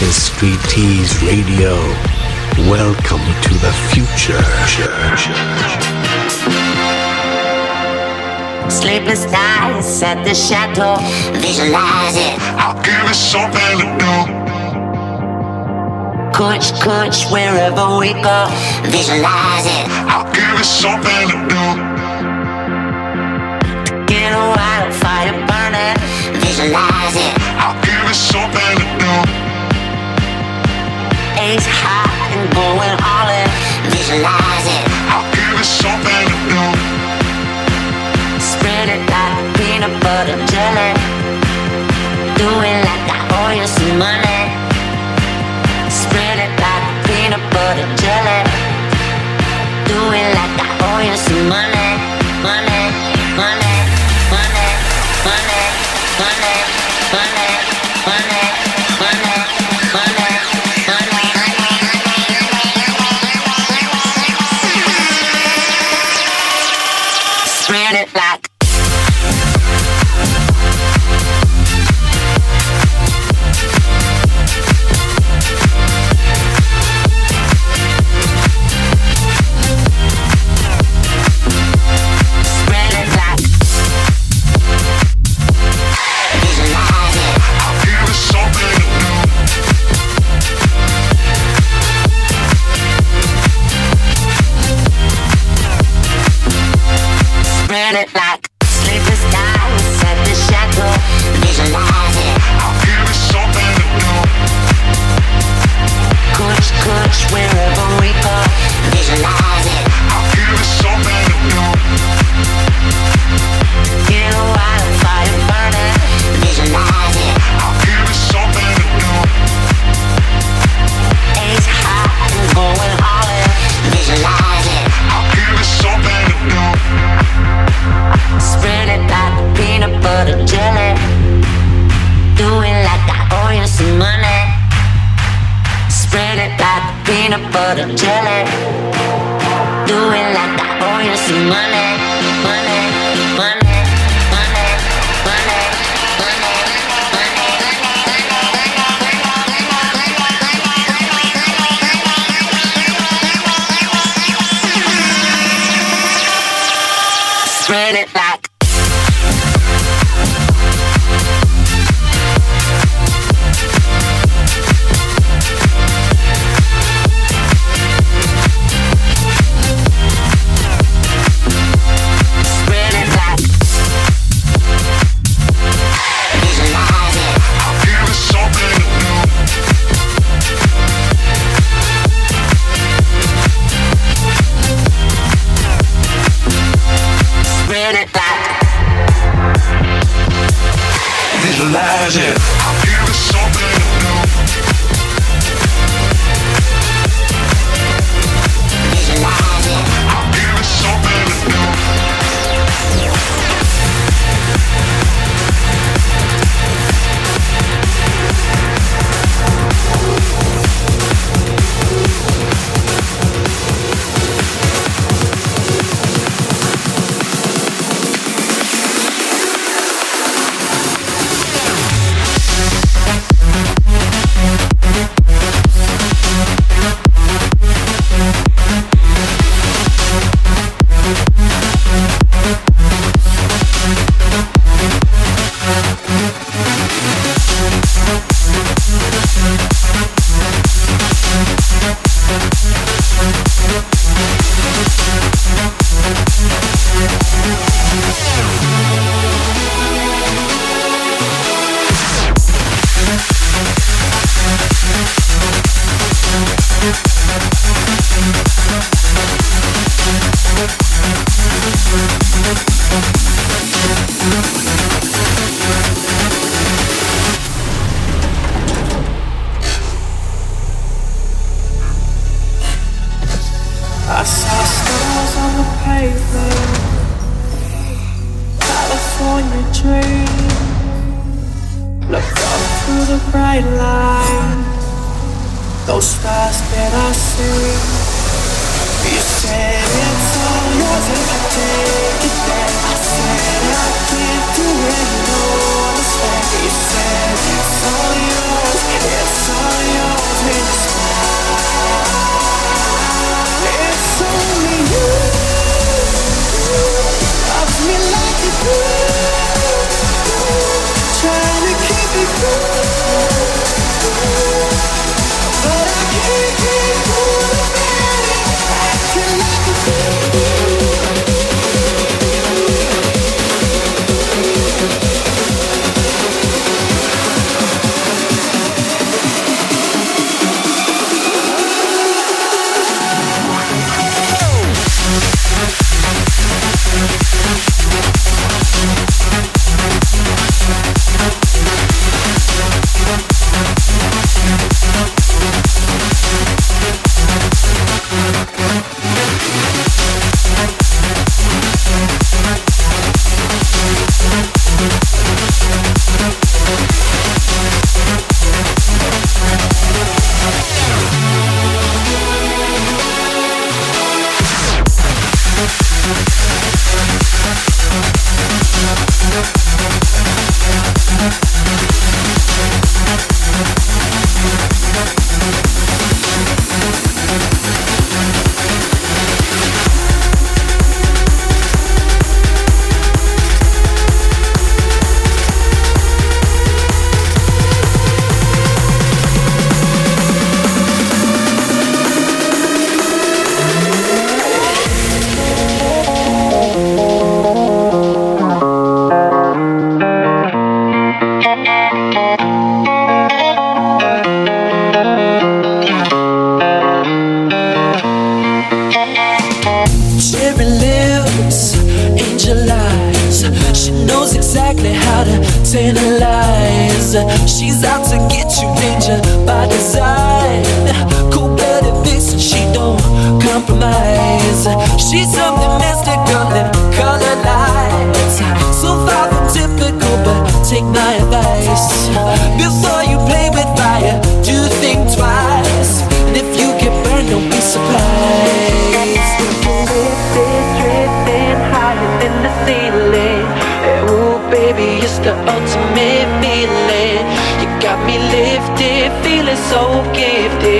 Is Street Tease Radio. Welcome to the future. Sleepless nights at the chateau. Visualize it. I'll give us something to do. Coach, coach, wherever we go. Visualize it. I'll give us something to do. To get a wildfire burning. Visualize it. I'll give us something stakes high and going all in. Visualize it. I'll give it something to do. Spread it like peanut butter jelly. Do it like I owe you some money. Spread it like peanut butter jelly. Do it like I owe you some money.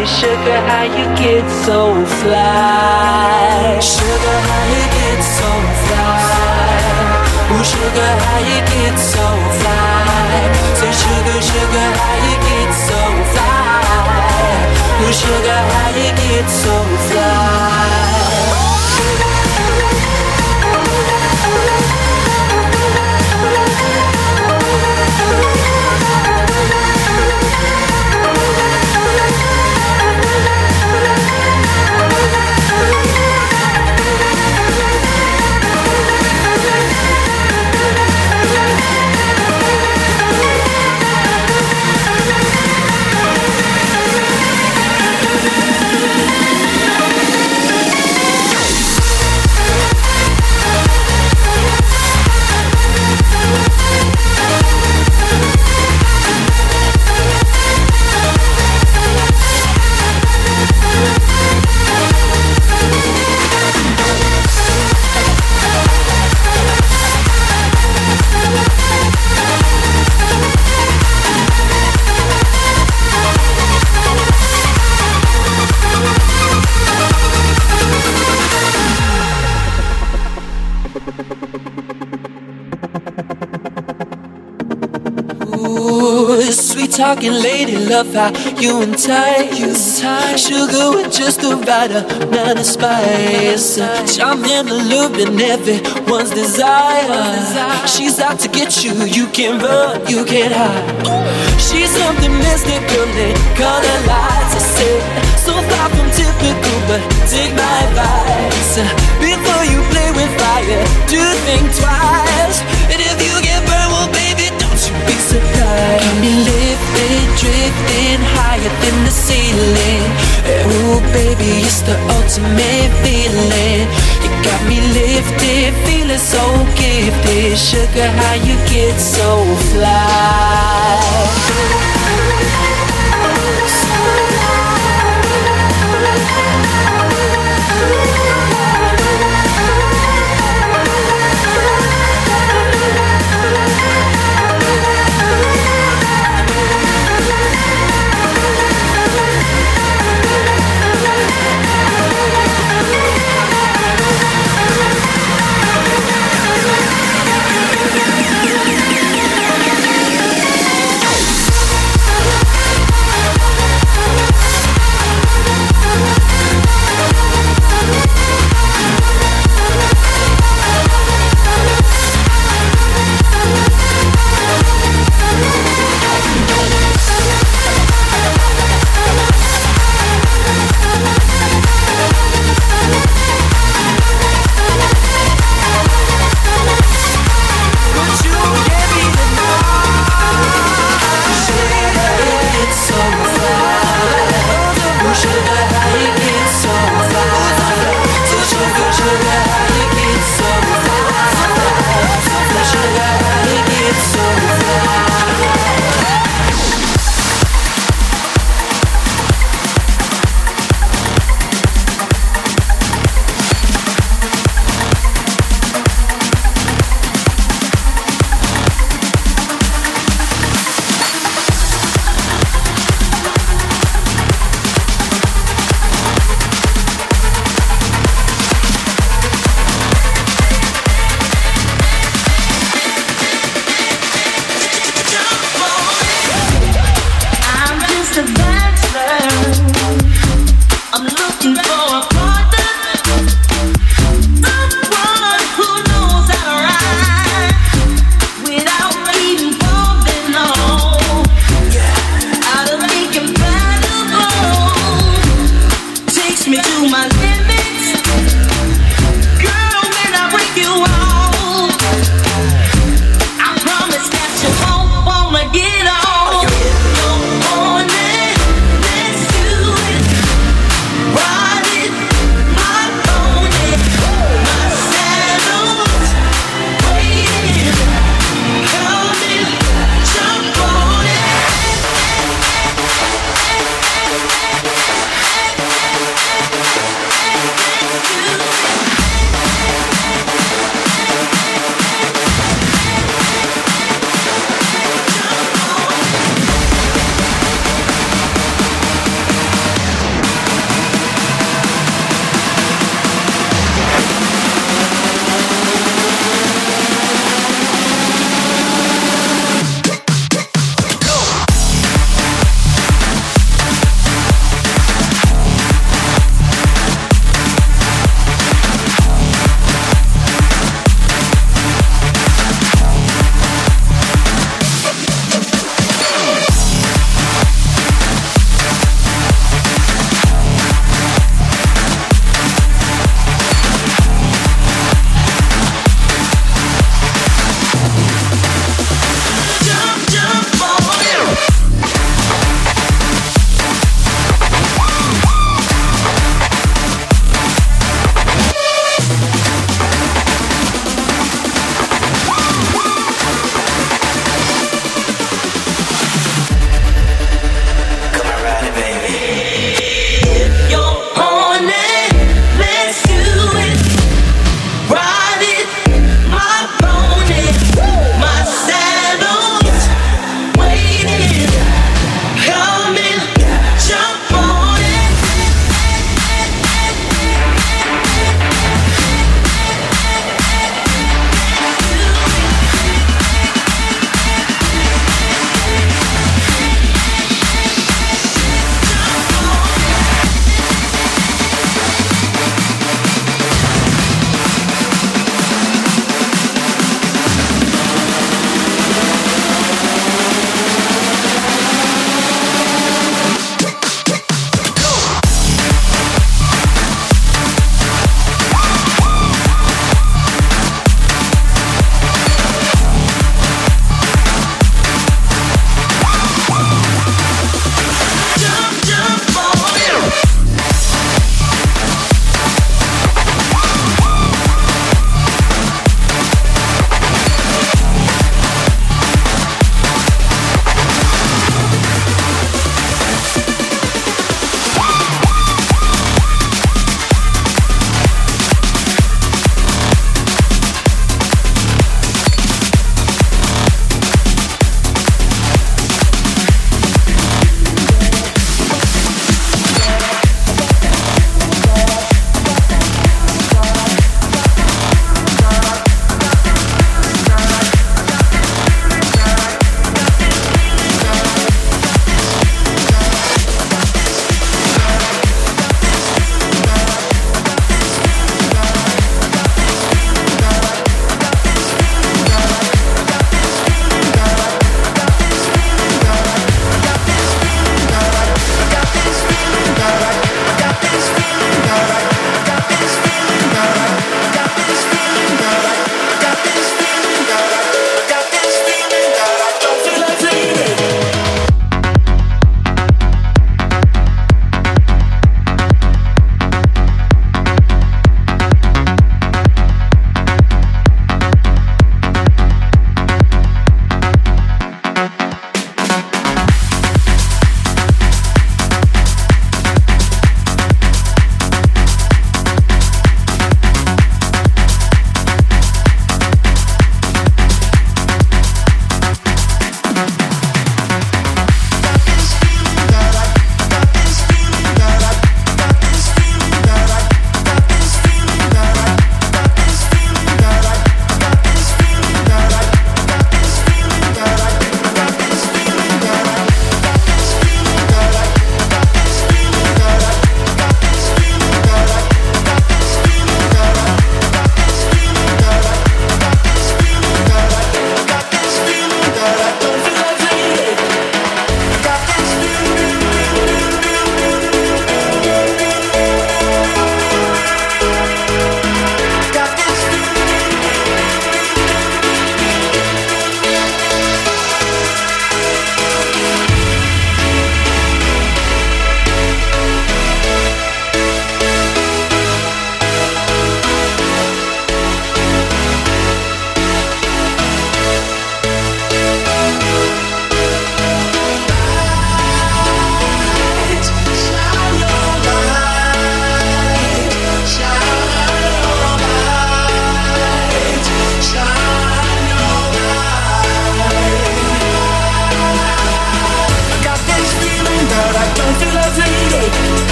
Gifted. Sugar, how you get so fly? Sugar, how you get so fly? Ooh, sugar, how you get so fly? Say, sugar, sugar, how you get so fly? Ooh, sugar, how you get so fly? Talking lady love how you entice Sugar with just the right amount of spice. And in the loop and everyone's desire. She's out to get you, you can't run, you can't hide. She's something mystical in color lights I said, so far from typical but take my advice. Before you play with fire, do think twice Sugar, how you get so fly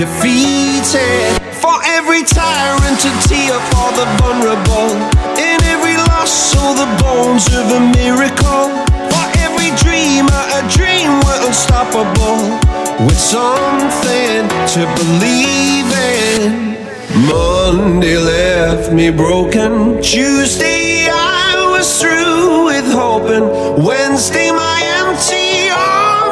defeated. For every tyrant to tear for the vulnerable. In every loss, all the bones of a miracle. For every dreamer, a dream were unstoppable. With something to believe in. Monday left me broken. Tuesday, I was through with hoping. Wednesday, my empty arms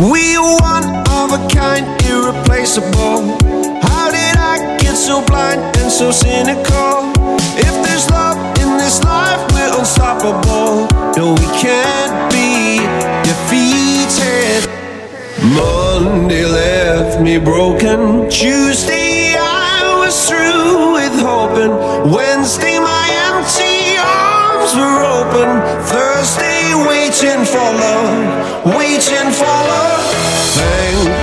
We are one of a kind, irreplaceable. How did I get so blind and so cynical? If there's love in this life, we're unstoppable. No, we can't be defeated. Monday left me broken. Tuesday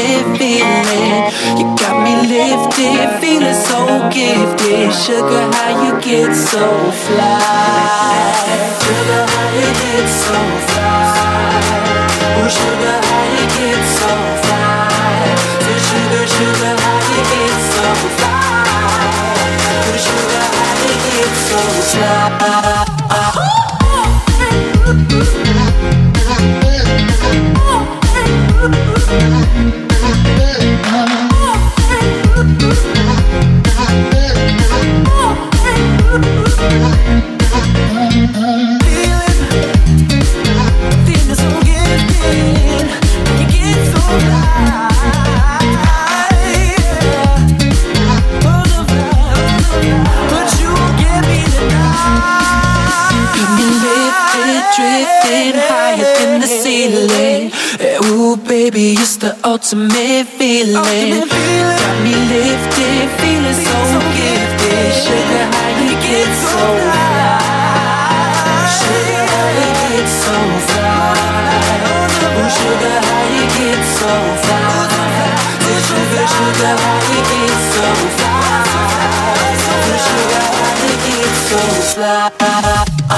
lifted feeling. You got me lifted, feeling so gifted. Sugar, how you get so fly? Sugar, how you get so fly? Oh, sugar, how you get so fly? So sugar, sugar, how you get so fly? Oh, sugar, how you get so fly? feeling. Yeah, ooh, baby, it's the ultimate feeling. Got me lifted, feeling so gifted. Sugar, how you get so high? Sugar, how you get so fly? Oh, sugar, how you get so fly? Sugar, sugar, how you get so fly? Sugar, how you get so fly?